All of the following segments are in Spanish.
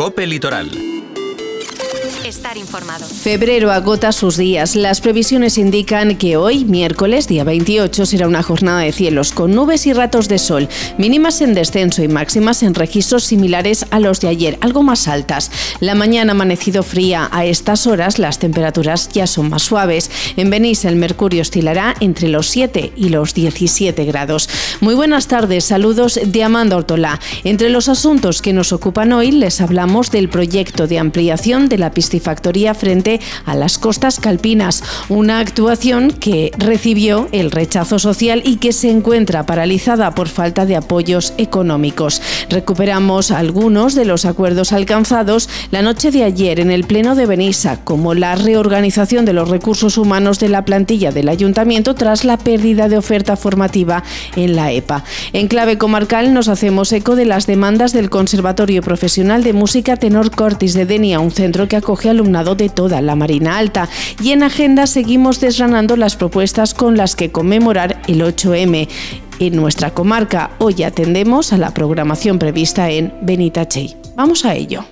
Cope Litoral estar informado. Febrero agota sus días. Las previsiones indican que hoy, miércoles, día 28, será una jornada de cielos con nubes y ratos de sol, mínimas en descenso y máximas en registros similares a los de ayer, algo más altas. La mañana amanecido fría. A estas horas las temperaturas ya son más suaves. En Benís el mercurio oscilará entre los 7 y los 17 grados. Muy buenas tardes, saludos de Amanda Ortola. Entre los asuntos que nos ocupan hoy les hablamos del proyecto de ampliación de la piscifactoría Factoría frente a las costas calpinas, una actuación que recibió el rechazo social y que se encuentra paralizada por falta de apoyos económicos. Recuperamos algunos de los acuerdos alcanzados la noche de ayer en el Pleno de Benissa, como la reorganización de los recursos humanos de la plantilla del ayuntamiento tras la pérdida de oferta formativa en la EPA. En clave comarcal nos hacemos eco de las demandas del Conservatorio Profesional de Música Tenor Cortis de Denia, un centro que acoge alumnado de toda la Marina Alta. Y en agenda seguimos desgranando las propuestas con las que conmemorar el 8M. En nuestra comarca hoy atendemos a la programación prevista en Benitachey. Vamos a ello.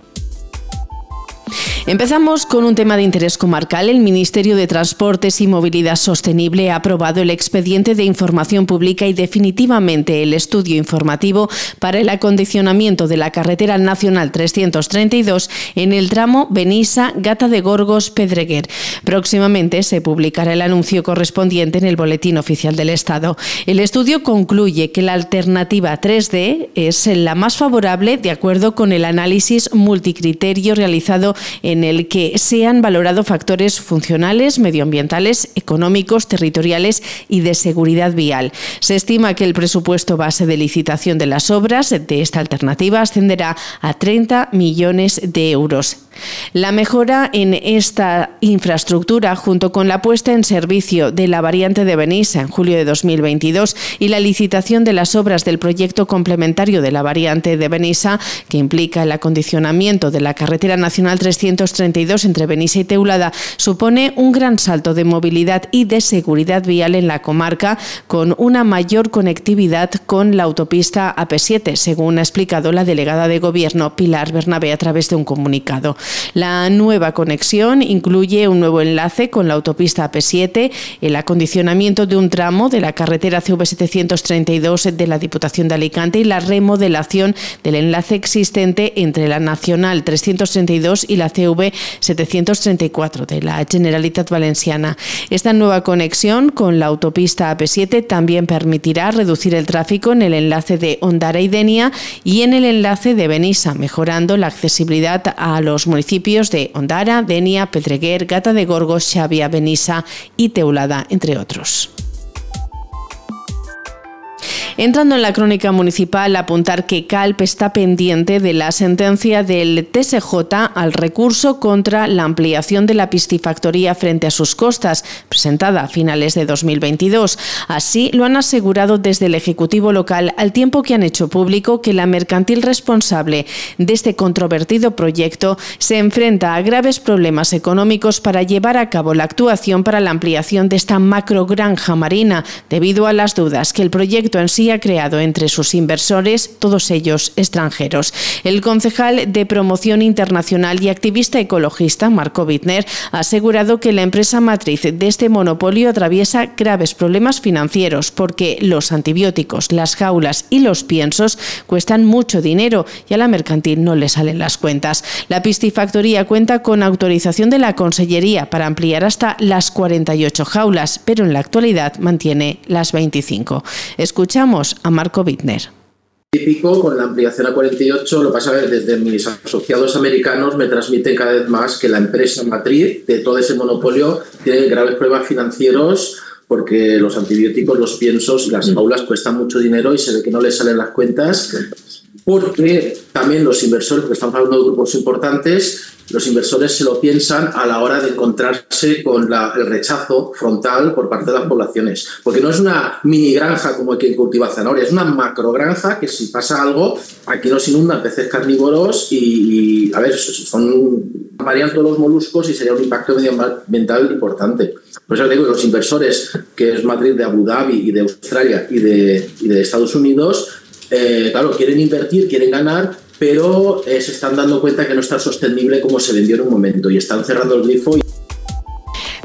Empezamos con un tema de interés comarcal. El Ministerio de Transportes y Movilidad Sostenible ha aprobado el expediente de información pública y definitivamente el estudio informativo para el acondicionamiento de la carretera nacional 332 en el tramo Benissa, Gata de Gorgos, Pedreguer. Próximamente se publicará el anuncio correspondiente en el Boletín Oficial del Estado. El estudio concluye que la alternativa 3D es la más favorable de acuerdo con el análisis multicriterio realizado en en el que se han valorado factores funcionales, medioambientales, económicos, territoriales y de seguridad vial. Se estima que el presupuesto base de licitación de las obras de esta alternativa ascenderá a 30 millones de euros. La mejora en esta infraestructura, junto con la puesta en servicio de la variante de Benissa en julio de 2022 y la licitación de las obras del proyecto complementario de la variante de Benissa, que implica el acondicionamiento de la carretera nacional 332 entre Benissa y Teulada, supone un gran salto de movilidad y de seguridad vial en la comarca, con una mayor conectividad con la autopista AP7, según ha explicado la delegada de Gobierno Pilar Bernabé a través de un comunicado. La nueva conexión incluye un nuevo enlace con la autopista AP7, el acondicionamiento de un tramo de la carretera CV732 de la Diputación de Alicante y la remodelación del enlace existente entre la Nacional 332 y la CV 734 de la Generalitat Valenciana. Esta nueva conexión con la autopista AP7 también permitirá reducir el tráfico en el enlace de Ondara y Denia y en el enlace de Benissa, mejorando la accesibilidad a los municipios de Ondara, Denia, Pedreguer, Gata de Gorgos, Xavia, Benissa y Teulada, entre otros. Entrando en la crónica municipal, apuntar que Calp está pendiente de la sentencia del TSJ al recurso contra la ampliación de la piscifactoría frente a sus costas, presentada a finales de 2022. Así lo han asegurado desde el Ejecutivo local al tiempo que han hecho público que la mercantil responsable de este controvertido proyecto se enfrenta a graves problemas económicos para llevar a cabo la actuación para la ampliación de esta macrogranja marina, debido a las dudas que el proyecto en sí ha creado entre sus inversores, todos ellos extranjeros. El concejal de promoción internacional y activista ecologista, Marco Wittner, ha asegurado que la empresa matriz de este monopolio atraviesa graves problemas financieros porque los antibióticos, las jaulas y los piensos cuestan mucho dinero y a la mercantil no le salen las cuentas. La piscifactoría cuenta con autorización de la Consellería para ampliar hasta las 48 jaulas, pero en la actualidad mantiene las 25. Escuchamos a Marco Wittner. Típico con la ampliación a 48, lo pasa a ver, desde mis asociados americanos me transmiten cada vez más que la empresa matriz de todo ese monopolio tiene graves problemas financieros porque los antibióticos, los piensos y las aulas cuestan mucho dinero y se ve que no les salen las cuentas porque también los inversores, porque estamos hablando de grupos importantes, los inversores se lo piensan a la hora de encontrarse con el rechazo frontal por parte de las poblaciones. Porque no es una mini granja como que cultiva zanahoria, es una macro granja que si pasa algo, aquí nos inundan peces carnívoros y, a ver, son varían todos los moluscos y sería un impacto medioambiental importante. Por eso digo los inversores, que es Madrid de Abu Dhabi y de Australia y de, y de Estados Unidos, eh, claro, quieren invertir, quieren ganar, pero eh, se están dando cuenta que no es tan sostenible como se vendió en un momento y están cerrando el grifo.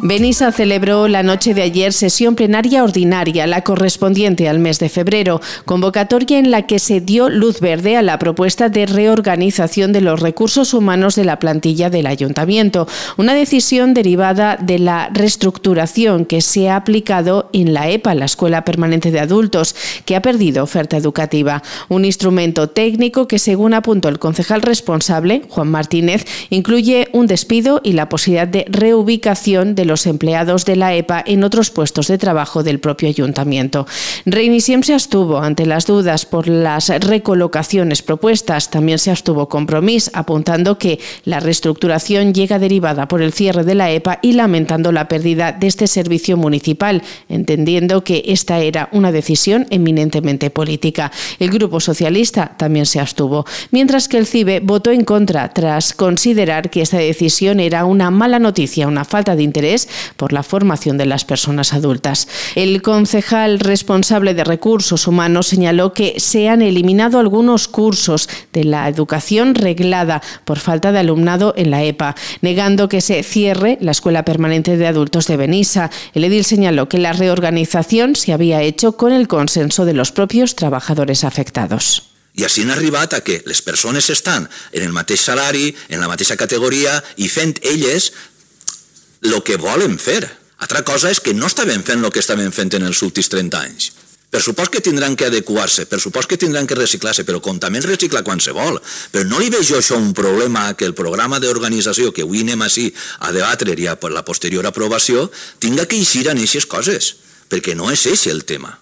Benissa celebró la noche de ayer sesión plenaria ordinaria, la correspondiente al mes de febrero, convocatoria en la que se dio luz verde a la propuesta de reorganización de los recursos humanos de la plantilla del ayuntamiento, una decisión derivada de la reestructuración que se ha aplicado en la EPA, la Escuela Permanente de Adultos, que ha perdido oferta educativa, un instrumento técnico que, según apuntó el concejal responsable, Juan Martínez, incluye un despido y la posibilidad de reubicación de los los empleados de la EPA en otros puestos de trabajo del propio ayuntamiento. Reinisiem se abstuvo ante las dudas por las recolocaciones propuestas. También se abstuvo Compromís, apuntando que la reestructuración llega derivada por el cierre de la EPA y lamentando la pérdida de este servicio municipal, entendiendo que esta era una decisión eminentemente política. El Grupo Socialista también se abstuvo, mientras que el CIBE votó en contra tras considerar que esta decisión era una mala noticia, una falta de interés por la formación de las personas adultas. El concejal responsable de recursos humanos señaló que se han eliminado algunos cursos de la educación reglada por falta de alumnado en la EPA, negando que se cierre la Escuela Permanente de Adultos de Benissa. El edil señaló que la reorganización se había hecho con el consenso de los propios trabajadores afectados. I així han arribat a que les persones estan en el mateix salari, en la mateixa categoria i fent elles el que volen fer. Altra cosa és que no estaven fent el que estaven fent en els últims 30 anys. Per supost que tindran que adequar-se, per supost que tindran que reciclar-se, però com també es recicla quan se vol. Però no li veig jo això un problema que el programa d'organització que avui anem així a debatre i a la posterior aprovació tinga que eixir en aquestes coses, perquè no és eix el tema.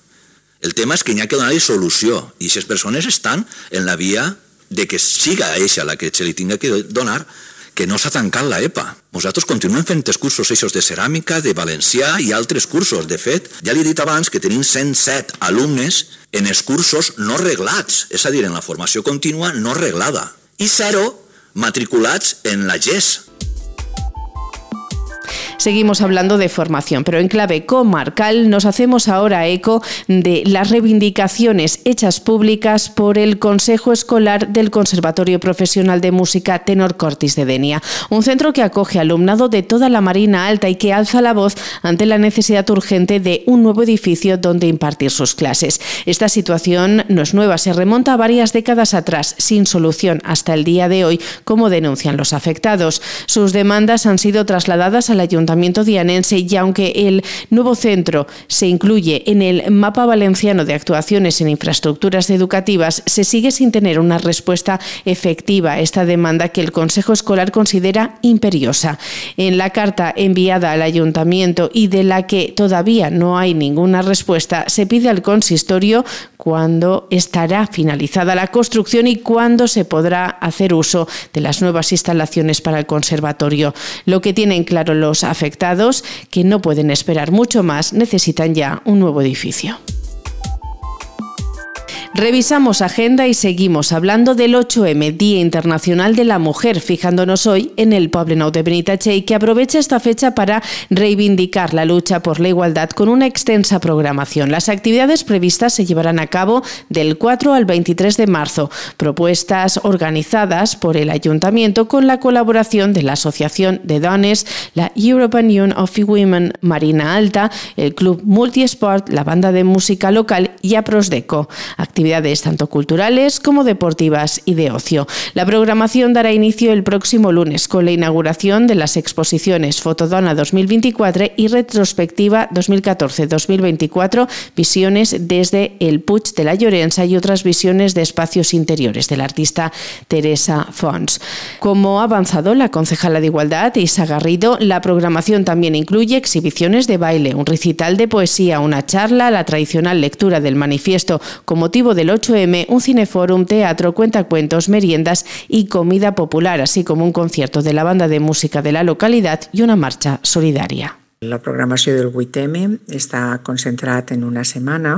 El tema és que hi ha que donar-li solució i aquestes persones estan en la via de que siga eixa la que se li tinga que donar que no s'ha tancat la EPA. Nosaltres continuem fent els cursos eixos de ceràmica, de valencià i altres cursos. De fet, ja li he dit abans que tenim 107 alumnes en els cursos no reglats, és a dir, en la formació contínua no reglada, i zero matriculats en la GES, Seguimos hablando de formación, pero en clave comarcal nos hacemos ahora eco de las reivindicaciones hechas públicas por el Consejo Escolar del Conservatorio Profesional de Música Tenor Cortis de Denia, un centro que acoge alumnado de toda la Marina Alta y que alza la voz ante la necesidad urgente de un nuevo edificio donde impartir sus clases. Esta situación no es nueva, se remonta a varias décadas atrás, sin solución hasta el día de hoy, como denuncian los afectados. Sus demandas han sido trasladadas al Ayuntamiento dianense y aunque el nuevo centro se incluye en el mapa valenciano de actuaciones en infraestructuras educativas, se sigue sin tener una respuesta efectiva a esta demanda que el Consejo Escolar considera imperiosa. En la carta enviada al ayuntamiento y de la que todavía no hay ninguna respuesta, se pide al consistorio cuándo estará finalizada la construcción y cuándo se podrá hacer uso de las nuevas instalaciones para el conservatorio. Lo que tienen claro los afectados, que no pueden esperar mucho más, necesitan ya un nuevo edificio. Revisamos agenda y seguimos hablando del 8M, Día Internacional de la Mujer, fijándonos hoy en el Poblenou de Benitachey, que aprovecha esta fecha para reivindicar la lucha por la igualdad con una extensa programación. Las actividades previstas se llevarán a cabo del 4 al 23 de marzo, propuestas organizadas por el Ayuntamiento con la colaboración de la Asociación de Dones, la European Union of Women Marina Alta, el Club Multisport, la banda de música local y Aprosdeco actividades tanto culturales como deportivas y de ocio. La programación dará inicio el próximo lunes con la inauguración de las exposiciones Fotodona 2024 y Retrospectiva 2014-2024, visiones desde el Puig de la Llorenza y otras visiones de espacios interiores del artista Teresa Fons. Como ha avanzado la concejala de Igualdad, Isa Garrido, la programación también incluye exhibiciones de baile, un recital de poesía, una charla, la tradicional lectura del manifiesto con motivo del 8M, un cineforum, teatro, cuentacuentos, meriendas y comida popular, así como un concierto de la banda de música de la localidad y una marcha solidaria. La programació del 8M està concentrat en una setmana.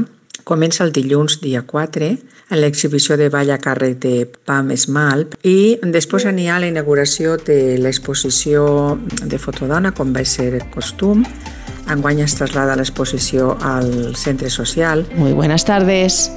Comença el dilluns, dia 4, en l'exhibició de ball a càrrec de Pam Esmalp i després n'hi ha la inauguració de l'exposició de fotodona, com va ser costum. Enguany es traslada l'exposició al centre social. Muy buenas tardes.